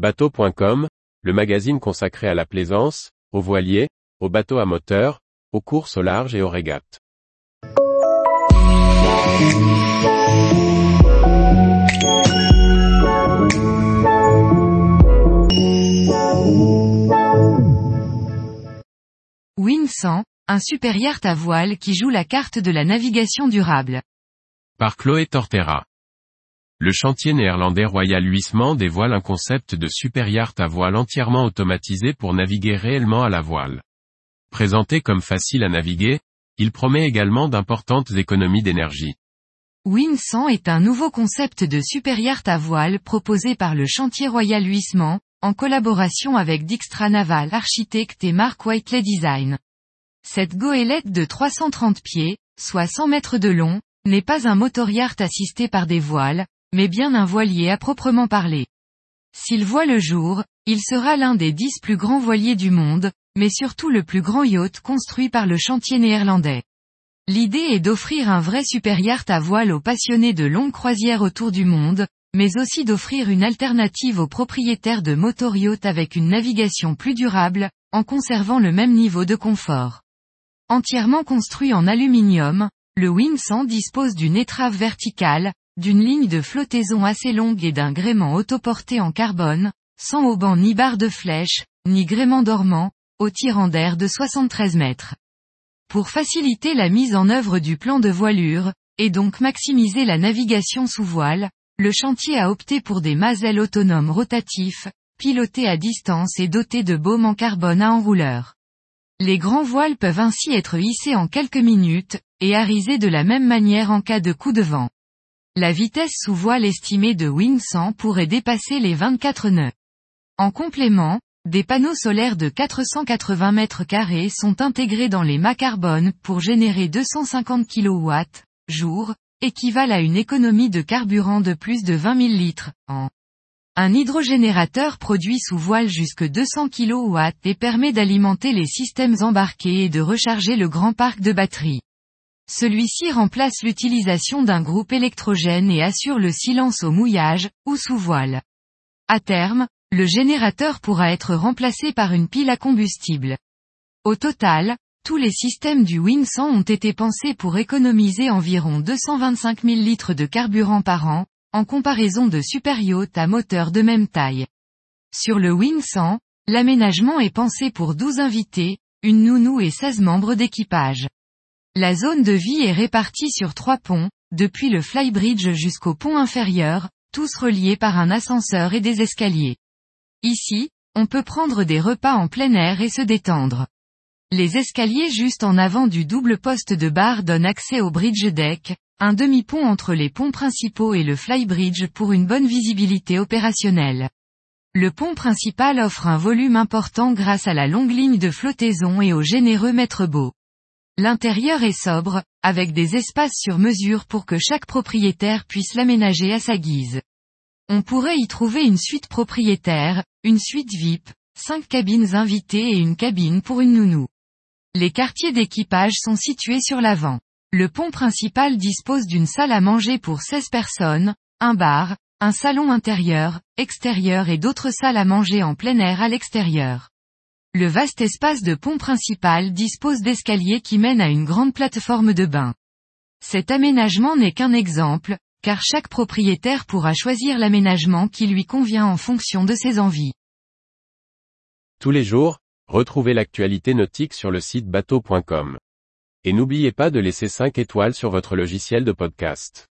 Bateau.com, le magazine consacré à la plaisance, aux voiliers, aux bateaux à moteur, aux courses au large et aux régates. Win100, un super yacht à voile qui joue la carte de la navigation durable. Par Chloé Tortera. Le chantier néerlandais Royal Huisman dévoile un concept de super yacht à voile entièrement automatisé pour naviguer réellement à la voile. Présenté comme facile à naviguer, il promet également d'importantes économies d'énergie. Win100 est un nouveau concept de super yacht à voile proposé par le chantier Royal Huisman, en collaboration avec Dijkstra Naval Architect et Mark Whiteley Design. Cette goélette de 330 pieds, soit 100 mètres de long, n'est pas un motor-yacht assisté par des voiles, mais bien un voilier à proprement parler. S'il voit le jour, il sera l'un des dix plus grands voiliers du monde, mais surtout le plus grand yacht construit par le chantier néerlandais. L'idée est d'offrir un vrai super yacht à voile aux passionnés de longues croisières autour du monde, mais aussi d'offrir une alternative aux propriétaires de motor yachts avec une navigation plus durable, en conservant le même niveau de confort. Entièrement construit en aluminium, le Win100 dispose d'une étrave verticale, d'une ligne de flottaison assez longue et d'un gréement autoporté en carbone, sans auban ni barre de flèche, ni gréement dormant, au tirant d'air de 73 mètres. Pour faciliter la mise en œuvre du plan de voilure, et donc maximiser la navigation sous voile, le chantier a opté pour des mazelles autonomes rotatifs, pilotés à distance et dotés de baumes en carbone à enrouleur. Les grands voiles peuvent ainsi être hissés en quelques minutes, et arisés de la même manière en cas de coup de vent. La vitesse sous voile estimée de Win100 pourrait dépasser les 24 nœuds. En complément, des panneaux solaires de 480 mètres carrés sont intégrés dans les mâts carbone pour générer 250 kW, jour, équivalent à une économie de carburant de plus de 20 000 litres, an. Un hydrogénérateur produit sous voile jusque 200 kW et permet d'alimenter les systèmes embarqués et de recharger le grand parc de batteries. Celui-ci remplace l'utilisation d'un groupe électrogène et assure le silence au mouillage, ou sous voile. À terme, le générateur pourra être remplacé par une pile à combustible. Au total, tous les systèmes du Win100 ont été pensés pour économiser environ 225 000 litres de carburant par an, en comparaison de super yachts à moteur de même taille. Sur le Win100, l'aménagement est pensé pour 12 invités, une nounou et 16 membres d'équipage. La zone de vie est répartie sur trois ponts, depuis le flybridge jusqu'au pont inférieur, tous reliés par un ascenseur et des escaliers. Ici, on peut prendre des repas en plein air et se détendre. Les escaliers juste en avant du double poste de barre donnent accès au bridge deck, un demi-pont entre les ponts principaux et le flybridge pour une bonne visibilité opérationnelle. Le pont principal offre un volume important grâce à la longue ligne de flottaison et au généreux maître beau. L'intérieur est sobre, avec des espaces sur mesure pour que chaque propriétaire puisse l'aménager à sa guise. On pourrait y trouver une suite propriétaire, une suite VIP, cinq cabines invitées et une cabine pour une nounou. Les quartiers d'équipage sont situés sur l'avant. Le pont principal dispose d'une salle à manger pour 16 personnes, un bar, un salon intérieur, extérieur et d'autres salles à manger en plein air à l'extérieur. Le vaste espace de pont principal dispose d'escaliers qui mènent à une grande plateforme de bain. Cet aménagement n'est qu'un exemple, car chaque propriétaire pourra choisir l'aménagement qui lui convient en fonction de ses envies. Tous les jours, Retrouvez l'actualité nautique sur le site bateau.com. Et n'oubliez pas de laisser 5 étoiles sur votre logiciel de podcast.